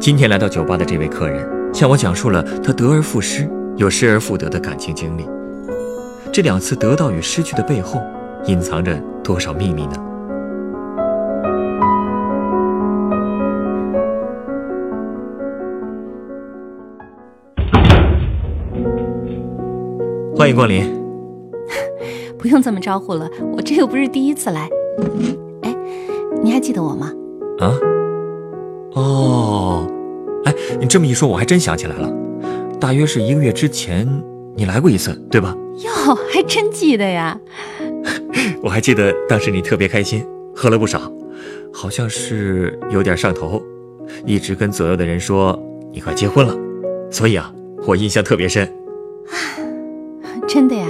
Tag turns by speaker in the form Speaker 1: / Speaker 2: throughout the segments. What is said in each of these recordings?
Speaker 1: 今天来到酒吧的这位客人，向我讲述了他得而复失又失而复得的感情经历。这两次得到与失去的背后，隐藏着多少秘密呢？欢迎光临。
Speaker 2: 不用这么招呼了，我这又不是第一次来。哎，你还记得我吗？
Speaker 1: 啊？哦，这么一说，我还真想起来了，大约是一个月之前你来过一次，对吧？
Speaker 2: 哟，还真记得呀！
Speaker 1: 我还记得当时你特别开心，喝了不少，好像是有点上头，一直跟左右的人说你快结婚了，所以啊，我印象特别深。
Speaker 2: 啊真的呀？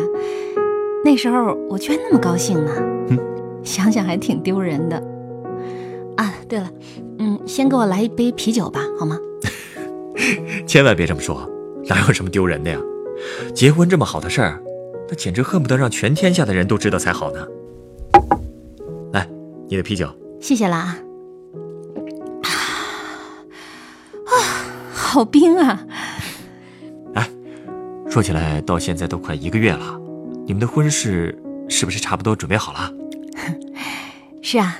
Speaker 2: 那时候我居然那么高兴呢，
Speaker 1: 嗯，
Speaker 2: 想想还挺丢人的。啊，对了，嗯，先给我来一杯啤酒吧，好吗？
Speaker 1: 千万别这么说，哪有什么丢人的呀？结婚这么好的事儿，那简直恨不得让全天下的人都知道才好呢。来，你的啤酒。
Speaker 2: 谢谢啦。啊啊，好冰啊！
Speaker 1: 哎，说起来，到现在都快一个月了，你们的婚事是不是差不多准备好了？
Speaker 2: 是啊，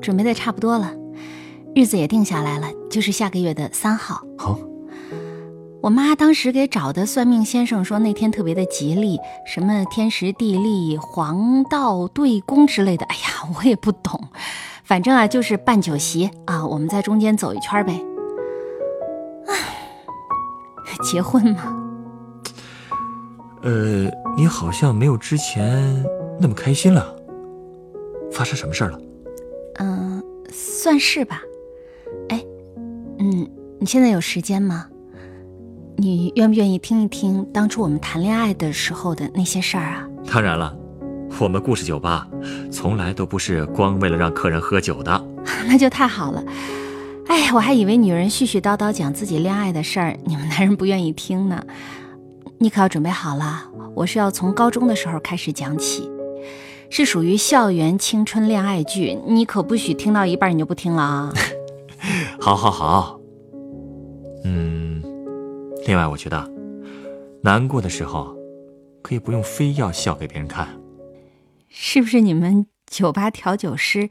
Speaker 2: 准备的差不多了，日子也定下来了，就是下个月的三号。
Speaker 1: 好、
Speaker 2: 我妈当时给找的算命先生说那天特别的吉利，什么天时地利、黄道对宫之类的。哎呀，我也不懂，反正啊就是办酒席啊，我们在中间走一圈呗。唉，结婚嘛，
Speaker 1: 呃，你好像没有之前那么开心了，发生什么事儿了？
Speaker 2: 嗯、算是吧。哎，嗯，你现在有时间吗？你愿不愿意听一听当初我们谈恋爱的时候的那些事儿啊？
Speaker 1: 当然了，我们故事酒吧从来都不是光为了让客人喝酒的。
Speaker 2: 那就太好了。哎，我还以为女人絮絮叨叨讲自己恋爱的事儿，你们男人不愿意听呢。你可要准备好了，我是要从高中的时候开始讲起，是属于校园青春恋爱剧，你可不许听到一半你就不听了啊！
Speaker 1: 好，好，好。嗯，另外，我觉得难过的时候可以不用非要笑给别人看。
Speaker 2: 是不是你们酒吧调酒师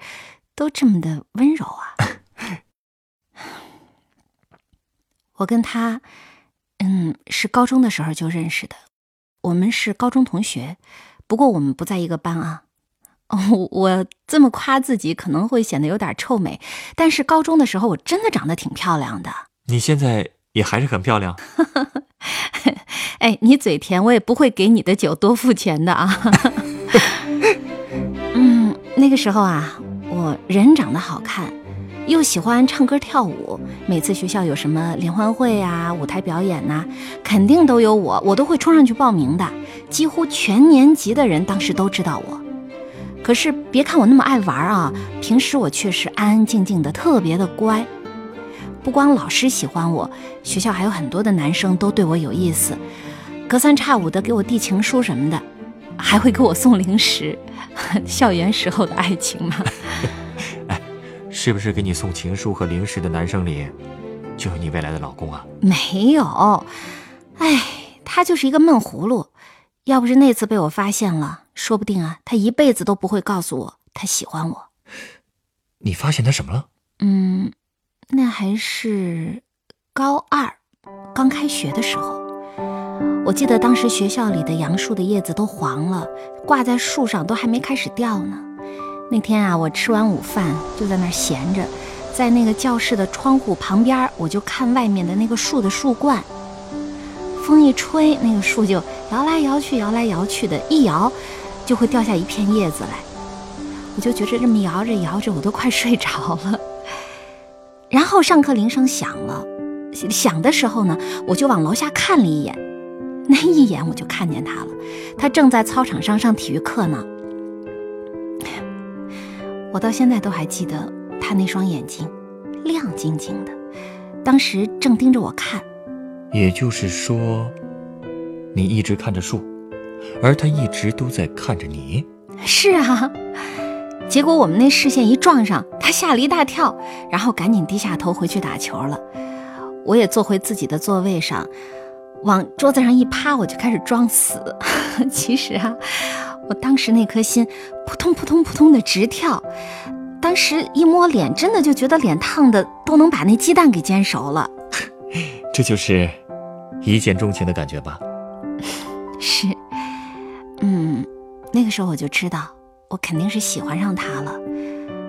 Speaker 2: 都这么的温柔啊？我跟他，嗯，是高中的时候就认识的，我们是高中同学，不过我们不在一个班啊。哦，我这么夸自己可能会显得有点臭美，但是高中的时候我真的长得挺漂亮的。
Speaker 1: 你现在也还是很漂亮。
Speaker 2: 哎，你嘴甜，我也不会给你的酒多付钱的啊。嗯，那个时候啊，我人长得好看，又喜欢唱歌跳舞，每次学校有什么联欢会啊、舞台表演呐、肯定都有我，我都会冲上去报名的。几乎全年级的人当时都知道我。可是别看我那么爱玩啊，平时我却是安安静静的，特别的乖。不光老师喜欢我，学校还有很多的男生都对我有意思，隔三差五的给我递情书什么的，还会给我送零食。校园时候的爱情嘛，
Speaker 1: 是不是给你送情书和零食的男生里，就有你未来的老公啊？
Speaker 2: 没有。哎，他就是一个闷葫芦。要不是那次被我发现了，说不定啊，他一辈子都不会告诉我他喜欢我。
Speaker 1: 你发现他什么了？
Speaker 2: 嗯，那还是高二刚开学的时候。我记得当时学校里的杨树的叶子都黄了，挂在树上都还没开始掉呢。那天啊，我吃完午饭就在那儿闲着，在那个教室的窗户旁边，我就看外面的那个树的树冠。风一吹，那个树就摇来摇去，摇来摇去的，一摇就会掉下一片叶子来。我就觉着这么摇着摇着，我都快睡着了。然后上课铃声响了，响的时候呢，我就往楼下看了一眼，那一眼我就看见他了，他正在操场上上体育课呢。我到现在都还记得他那双眼睛，亮晶晶的，当时正盯着我看。
Speaker 1: 也就是说，你一直看着树，而他一直都在看着你。
Speaker 2: 是啊，结果我们那视线一撞上，他吓了一大跳，然后赶紧低下头回去打球了。我也坐回自己的座位上，往桌子上一趴，我就开始装死。其实啊，我当时那颗心扑通扑通扑通的直跳，当时一摸脸，真的就觉得脸烫的都能把那鸡蛋给煎熟了。
Speaker 1: 这就是一见钟情的感觉吧？
Speaker 2: 是，嗯，那个时候我就知道，我肯定是喜欢上他了。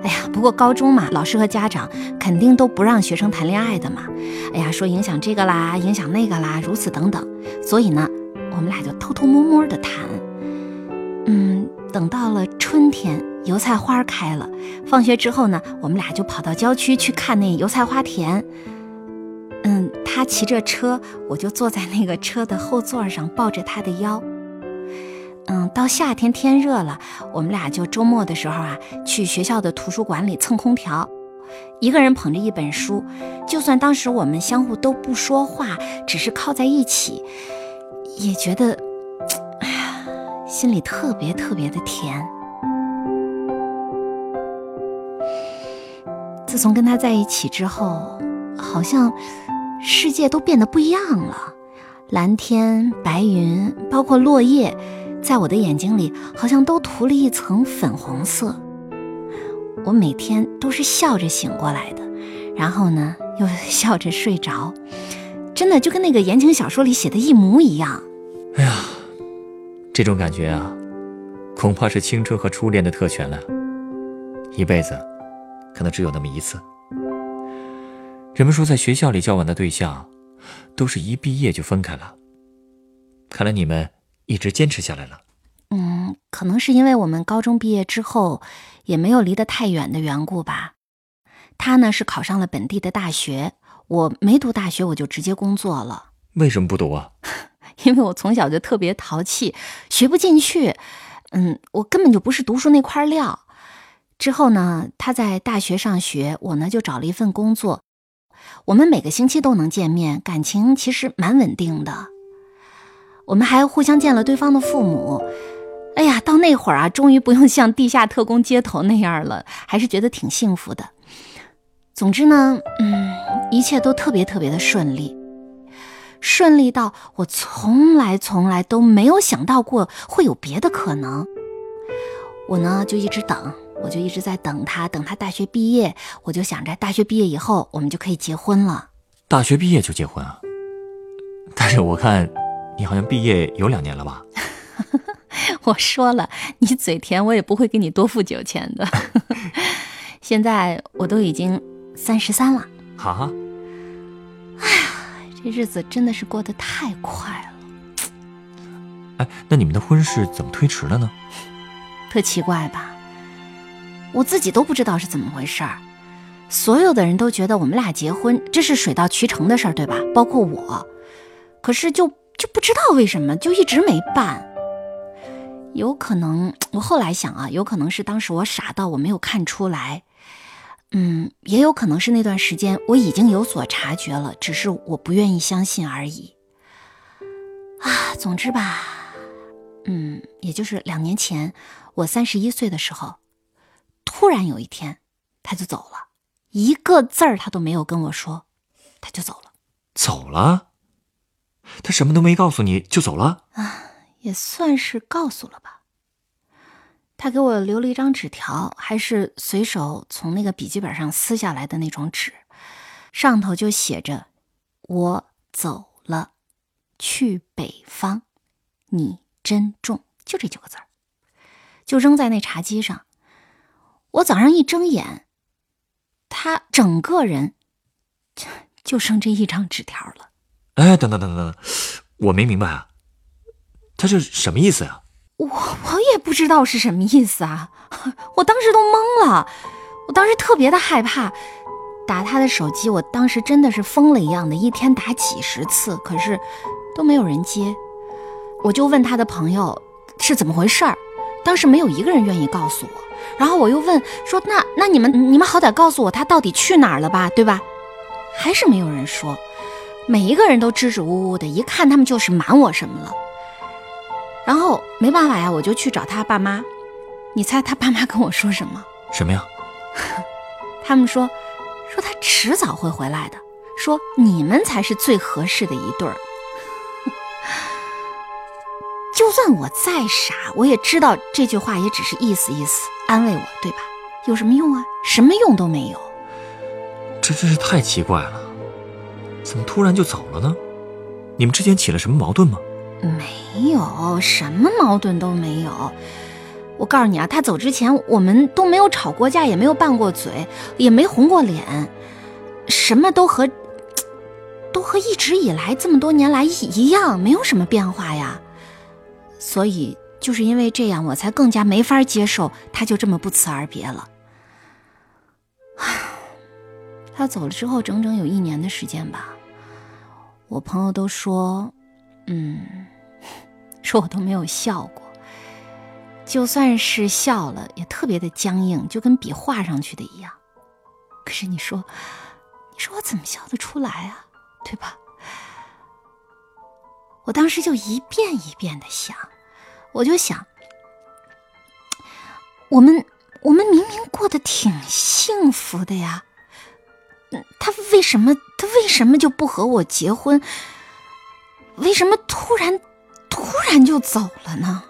Speaker 2: 哎呀，不过高中嘛，老师和家长肯定都不让学生谈恋爱的嘛。哎呀，说影响这个啦，影响那个啦，如此等等。所以呢，我们俩就偷偷摸摸的谈。嗯，等到了春天，油菜花开了，放学之后呢，我们俩就跑到郊区去看那油菜花田。嗯，他骑着车，我就坐在那个车的后座上，抱着他的腰。嗯，到夏天天热了，我们俩就周末的时候啊，去学校的图书馆里蹭空调，一个人捧着一本书，就算当时我们相互都不说话，只是靠在一起，也觉得，哎呀，心里特别特别的甜。自从跟他在一起之后，好像。世界都变得不一样了，蓝天、白云，包括落叶，在我的眼睛里好像都涂了一层粉红色。我每天都是笑着醒过来的，然后呢又笑着睡着，真的就跟那个言情小说里写的一模一样。
Speaker 1: 哎呀，这种感觉啊，恐怕是青春和初恋的特权了，一辈子可能只有那么一次。人们说，在学校里交往的对象，都是一毕业就分开了。看来你们一直坚持下来了。
Speaker 2: 嗯，可能是因为我们高中毕业之后也没有离得太远的缘故吧。他呢是考上了本地的大学，我没读大学，我就直接工作了。
Speaker 1: 为什么不读啊？
Speaker 2: 因为我从小就特别淘气，学不进去。嗯，我根本就不是读书那块料。之后呢，他在大学上学，我呢就找了一份工作。我们每个星期都能见面，感情其实蛮稳定的。我们还互相见了对方的父母。哎呀，到那会儿啊，终于不用像地下特工接头那样了，还是觉得挺幸福的。总之呢，嗯，一切都特别特别的顺利，顺利到我从来从来都没有想到过会有别的可能。我呢，就一直等。我就一直在等他，等他大学毕业，我就想着大学毕业以后我们就可以结婚了。
Speaker 1: 大学毕业就结婚啊？但是我看你好像毕业有两年了吧？
Speaker 2: 我说了，你嘴甜，我也不会给你多付酒钱的。现在我都已经三十三了。
Speaker 1: 哈，
Speaker 2: 哎呀，这日子真的是过得太快了。
Speaker 1: 哎，那你们的婚事怎么推迟了呢？
Speaker 2: 特奇怪吧？我自己都不知道是怎么回事儿，所有的人都觉得我们俩结婚这是水到渠成的事儿，对吧？包括我，可是就就不知道为什么就一直没办。有可能我后来想啊，有可能是当时我傻到我没有看出来，嗯，也有可能是那段时间我已经有所察觉了，只是我不愿意相信而已。啊，总之吧，嗯，也就是两年前我三十一岁的时候。突然有一天，他就走了，一个字儿他都没有跟我说，他就走了。
Speaker 1: 走了？他什么都没告诉你就走了？
Speaker 2: 啊，也算是告诉了吧。他给我留了一张纸条，还是随手从那个笔记本上撕下来的那种纸，上头就写着：“我走了，去北方，你珍重。”就这九个字儿，就扔在那茶几上。我早上一睁眼，他整个人就 就剩这一张纸条了。
Speaker 1: 哎，等等等等等，我没明白啊，他是什么意思呀？
Speaker 2: 我我也不知道是什么意思啊，我当时都懵了，我当时特别的害怕，打他的手机，我当时真的是疯了一样的，一天打几十次，可是都没有人接。我就问他的朋友是怎么回事儿，当时没有一个人愿意告诉我。然后我又问说：“那那你们你们好歹告诉我他到底去哪儿了吧，对吧？”还是没有人说，每一个人都支支吾吾的，一看他们就是瞒我什么了。然后没办法呀，我就去找他爸妈。你猜他爸妈跟我说什么？
Speaker 1: 什么呀？
Speaker 2: 他们说，说他迟早会回来的，说你们才是最合适的一对儿。就算我再傻，我也知道这句话也只是意思意思，安慰我，对吧？有什么用啊？什么用都没有。
Speaker 1: 这真是太奇怪了，怎么突然就走了呢？你们之间起了什么矛盾吗？
Speaker 2: 没有什么矛盾都没有。我告诉你啊，他走之前我们都没有吵过架，也没有拌过嘴，也没红过脸，什么都和都和一直以来这么多年来一样，没有什么变化呀。所以就是因为这样，我才更加没法接受他就这么不辞而别了。他走了之后，整整有一年的时间吧。我朋友都说，嗯，说我都没有笑过。就算是笑了，也特别的僵硬，就跟笔画上去的一样。可是你说，你说我怎么笑得出来啊？对吧？我当时就一遍一遍的想。我就想，我们我们明明过得挺幸福的呀，他为什么他为什么就不和我结婚？为什么突然突然就走了呢？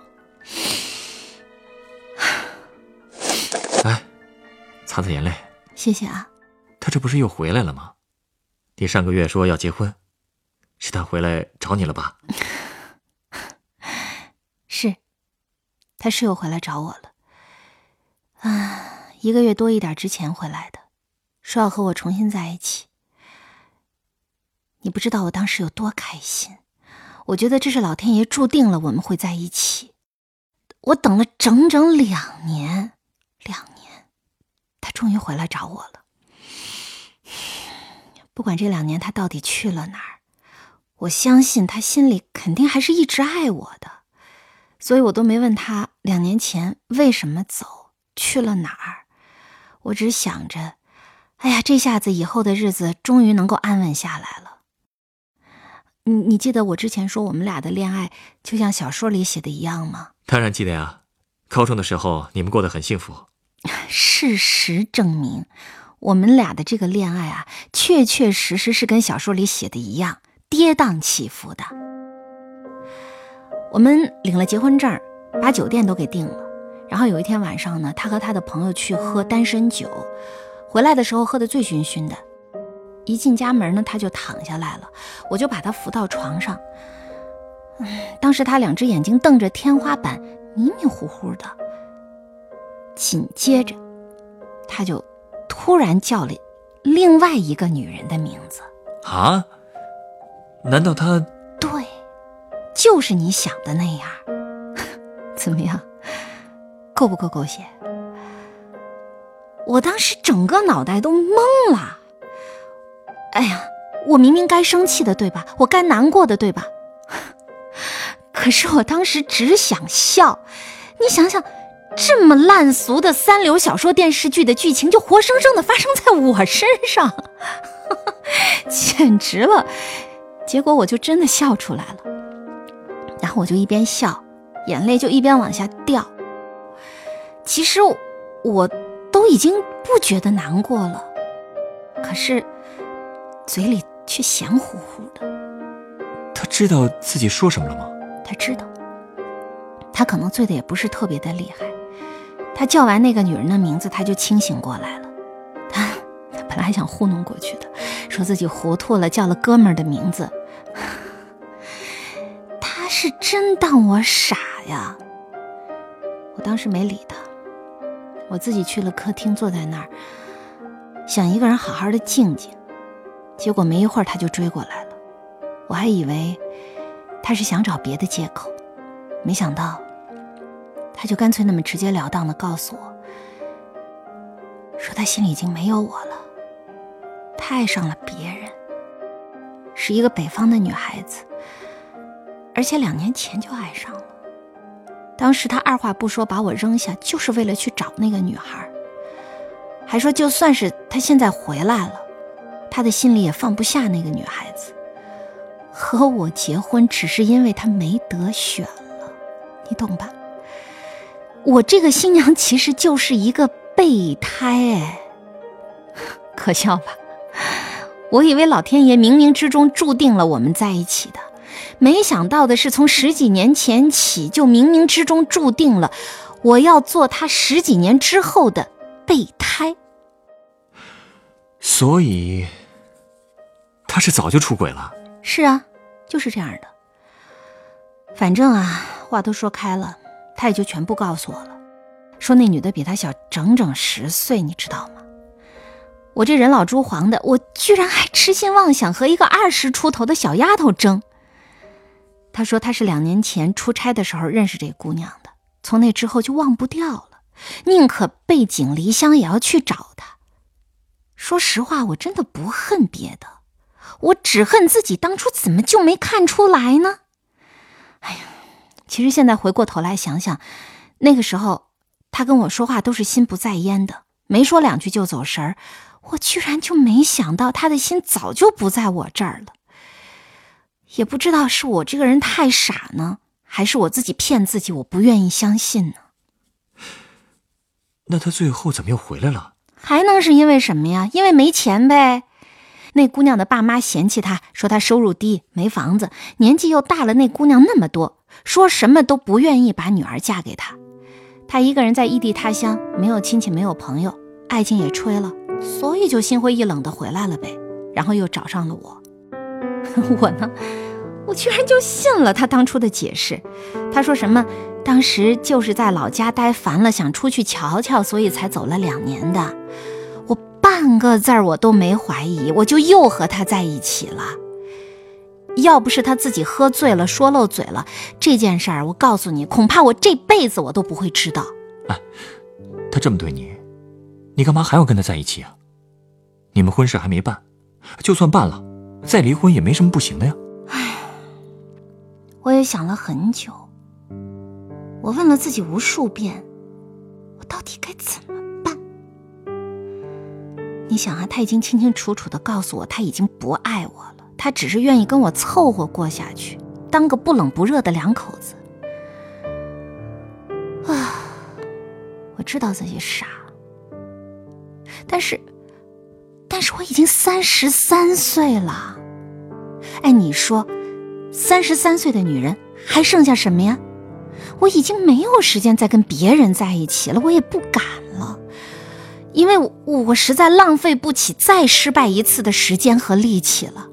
Speaker 1: 来，擦擦眼泪。
Speaker 2: 谢谢啊。
Speaker 1: 他这不是又回来了吗？你上个月说要结婚，是他回来找你了吧？
Speaker 2: 是，他是又回来找我了。啊，一个月多一点之前回来的，说要和我重新在一起。你不知道我当时有多开心，我觉得这是老天爷注定了我们会在一起。我等了整整两年，两年，他终于回来找我了。不管这两年他到底去了哪儿，我相信他心里肯定还是一直爱我的。所以我都没问他两年前为什么走去了哪儿，我只想着，哎呀，这下子以后的日子终于能够安稳下来了。你你记得我之前说我们俩的恋爱就像小说里写的一样吗？
Speaker 1: 当然记得呀，高中的时候你们过得很幸福。
Speaker 2: 事实证明，我们俩的这个恋爱啊，确确实实是跟小说里写的一样，跌宕起伏的。我们领了结婚证，把酒店都给定了。然后有一天晚上呢，他和他的朋友去喝单身酒，回来的时候喝得醉醺醺的。一进家门呢，他就躺下来了，我就把他扶到床上。嗯，当时他两只眼睛瞪着天花板，迷迷糊糊的。紧接着，他就突然叫了另外一个女人的名字。
Speaker 1: 啊？难道他？
Speaker 2: 对。就是你想的那样，怎么样？够不够狗血？我当时整个脑袋都懵了。哎呀，我明明该生气的，对吧？我该难过的，对吧？可是我当时只想笑。你想想，这么烂俗的三流小说、电视剧的剧情，就活生生的发生在我身上，简直了！结果我就真的笑出来了。然后我就一边笑，眼泪就一边往下掉。其实我都已经不觉得难过了，可是嘴里却咸乎乎的。
Speaker 1: 他知道自己说什么了吗？
Speaker 2: 他知道。他可能醉的也不是特别的厉害。他叫完那个女人的名字，他就清醒过来了。他他本来还想糊弄过去的，说自己糊涂了，叫了哥们儿的名字。他是真当我傻呀！我当时没理他，我自己去了客厅，坐在那儿，想一个人好好的静静。结果没一会儿他就追过来了，我还以为他是想找别的借口，没想到他就干脆那么直截了当的告诉我，说他心里已经没有我了，他爱上了别人，是一个北方的女孩子，而且两年前就爱上了。当时他二话不说把我扔下，就是为了去找那个女孩，还说就算是他现在回来了，他的心里也放不下那个女孩子。和我结婚只是因为他没得选了，你懂吧？我这个新娘其实就是一个备胎，哎，可笑吧？我以为老天爷冥冥之中注定了我们在一起的。没想到的是，从十几年前起就冥冥之中注定了，我要做他十几年之后的备胎。
Speaker 1: 所以，他是早就出轨了。
Speaker 2: 是啊，就是这样的。反正啊，话都说开了，他也就全部告诉我了。说那女的比他小整整十岁，你知道吗？我这人老珠黄的，我居然还痴心妄想和一个二十出头的小丫头争。他说他是两年前出差的时候认识这姑娘的，从那之后就忘不掉了，宁可背井离乡也要去找她。说实话，我真的不恨别的，我只恨自己当初怎么就没看出来呢？哎呀，其实现在回过头来想想，那个时候他跟我说话都是心不在焉的，没说两句就走神儿，我居然就没想到他的心早就不在我这儿了。也不知道是我这个人太傻呢，还是我自己骗自己，我不愿意相信呢。
Speaker 1: 那他最后怎么又回来了？
Speaker 2: 还能是因为什么呀？因为没钱呗。那姑娘的爸妈嫌弃他，说他收入低，没房子，年纪又大了那姑娘那么多，说什么都不愿意把女儿嫁给他。他一个人在异地他乡，没有亲戚，没有朋友，爱情也吹了，所以就心灰意冷的回来了呗。然后又找上了我。我呢，我居然就信了他当初的解释。他说什么，当时就是在老家待烦了，想出去瞧瞧，所以才走了两年的。我半个字儿我都没怀疑，我就又和他在一起了。要不是他自己喝醉了说漏嘴了，这件事儿我告诉你，恐怕我这辈子我都不会知道。
Speaker 1: 哎，他这么对你，你干嘛还要跟他在一起啊？你们婚事还没办，就算办了。再离婚也没什么不行的呀。
Speaker 2: 唉，我也想了很久，我问了自己无数遍，我到底该怎么办？你想啊，他已经清清楚楚的告诉我，他已经不爱我了，他只是愿意跟我凑合过下去，当个不冷不热的两口子。啊，我知道自己傻，但是。但是我已经三十三岁了，哎，你说，三十三岁的女人还剩下什么呀？我已经没有时间再跟别人在一起了，我也不敢了，因为我我实在浪费不起再失败一次的时间和力气了。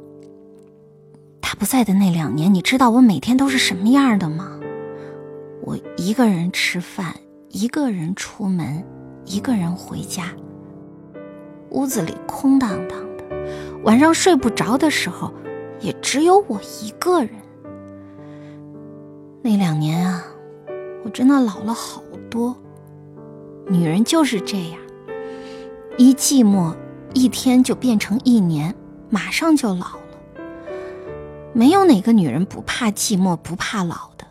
Speaker 2: 他不在的那两年，你知道我每天都是什么样的吗？我一个人吃饭，一个人出门，一个人回家。屋子里空荡荡的，晚上睡不着的时候，也只有我一个人。那两年啊，我真的老了好多。女人就是这样，一寂寞，一天就变成一年，马上就老了。没有哪个女人不怕寂寞、不怕老的。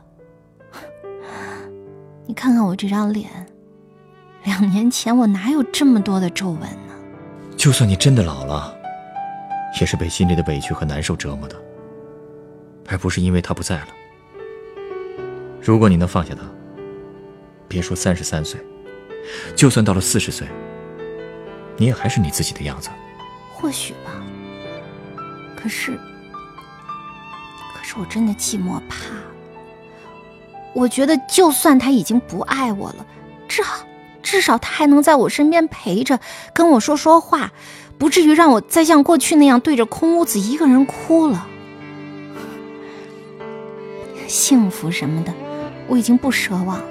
Speaker 2: 你看看我这张脸，两年前我哪有这么多的皱纹？
Speaker 1: 就算你真的老了，也是被心里的委屈和难受折磨的，而不是因为他不在了。如果你能放下他，别说三十三岁，就算到了四十岁，你也还是你自己的样子。
Speaker 2: 或许吧。可是，可是我真的寂寞怕。我觉得，就算他已经不爱我了，至少。至少他还能在我身边陪着，跟我说说话，不至于让我再像过去那样对着空屋子一个人哭了。幸福什么的，我已经不奢望了，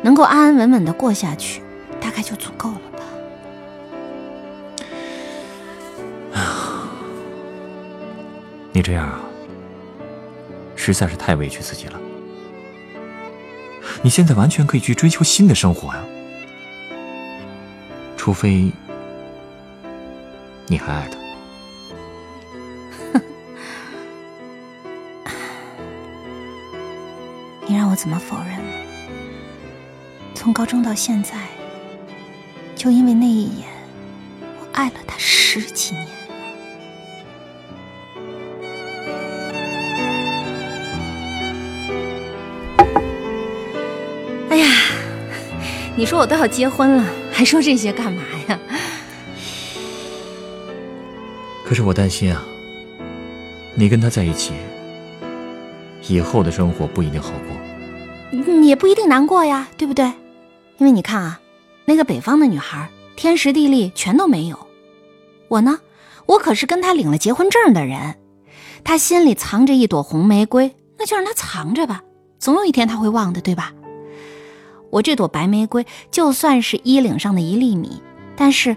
Speaker 2: 能够安安稳稳的过下去，大概就足够了吧。
Speaker 1: 你这样啊，实在是太委屈自己了。你现在完全可以去追求新的生活呀。除非你还爱他。
Speaker 2: 哼 你让我怎么否认从高中到现在就因为那一眼我爱了他十几年哎呀你说我都要结婚了。还说这些干嘛呀？
Speaker 1: 可是我担心啊，你跟他在一起，以后的生活不一定好过，
Speaker 2: 也不一定难过呀，对不对？因为你看啊，那个北方的女孩，天时地利全都没有，我呢，我可是跟他领了结婚证的人，他心里藏着一朵红玫瑰，那就让他藏着吧，总有一天他会忘的，对吧？我这朵白玫瑰，就算是衣领上的一粒米，但是。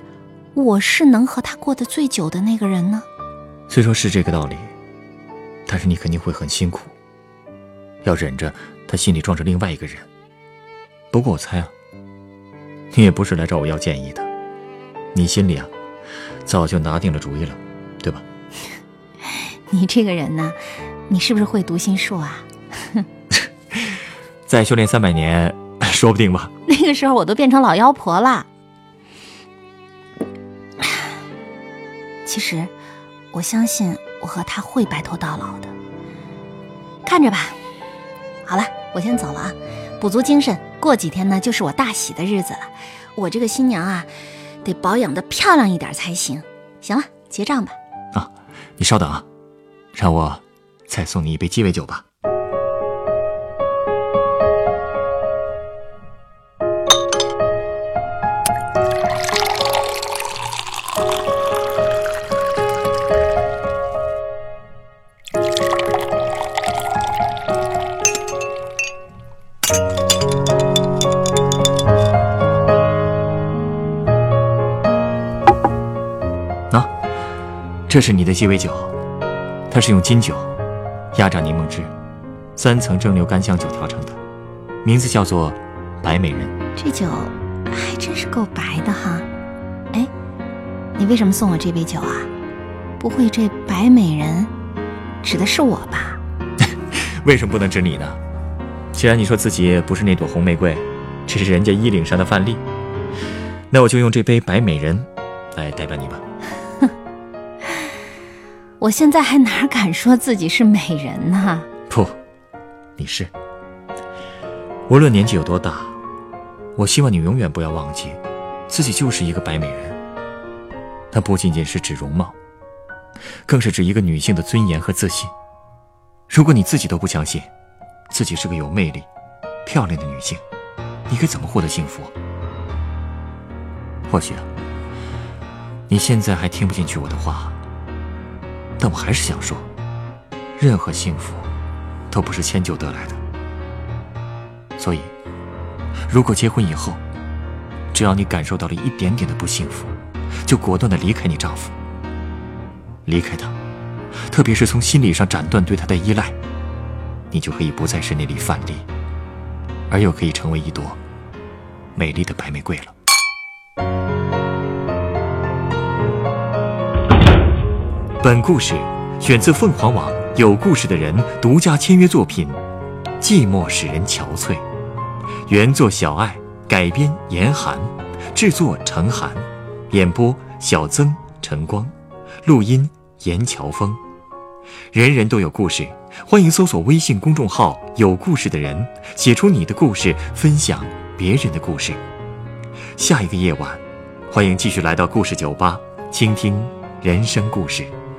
Speaker 2: 我是能和他过得最久的那个人呢。
Speaker 1: 虽说是这个道理，但是你肯定会很辛苦，要忍着他心里装着另外一个人。不过我猜啊，你也不是来找我要建议的，你心里啊，早就拿定了主意了，对吧？
Speaker 2: 你这个人呢，你是不是会读心术啊？
Speaker 1: 再修炼三百年，说不定吧。
Speaker 2: 那个时候我都变成老妖婆了。其实，我相信我和他会白头到老的。看着吧。好了，我先走了啊，补足精神。过几天呢，就是我大喜的日子了。我这个新娘啊，得保养的漂亮一点才行。行了，结账吧。
Speaker 1: 啊，你稍等啊，让我再送你一杯鸡尾酒吧。这是你的鸡尾酒，它是用金酒、压榨柠檬汁、三层蒸馏干香酒调成的，名字叫做“白美人”。
Speaker 2: 这酒还真是够白的哈！哎，你为什么送我这杯酒啊？不会这“白美人”指的是我吧？
Speaker 1: 为什么不能指你呢？既然你说自己不是那朵红玫瑰，只是人家衣领上的范例，那我就用这杯“白美人”来代表你吧。
Speaker 2: 我现在还哪敢说自己是美人呢？
Speaker 1: 不，你是。无论年纪有多大，我希望你永远不要忘记，自己就是一个白美人。那不仅仅是指容貌，更是指一个女性的尊严和自信。如果你自己都不相信，自己是个有魅力、漂亮的女性，你该怎么获得幸福？或许，你现在还听不进去我的话。但我还是想说，任何幸福都不是迁就得来的。所以，如果结婚以后，只要你感受到了一点点的不幸福，就果断的离开你丈夫，离开他，特别是从心理上斩断对他的依赖，你就可以不再是那粒饭粒，而又可以成为一朵美丽的白玫瑰了。本故事选自凤凰网有故事的人独家签约作品《寂寞使人憔悴》，原作小爱，改编严寒，制作程寒，演播小曾晨光，录音严乔峰。人人都有故事，欢迎搜索微信公众号“有故事的人”，写出你的故事，分享别人的故事。下一个夜晚，欢迎继续来到故事酒吧，倾听人生故事。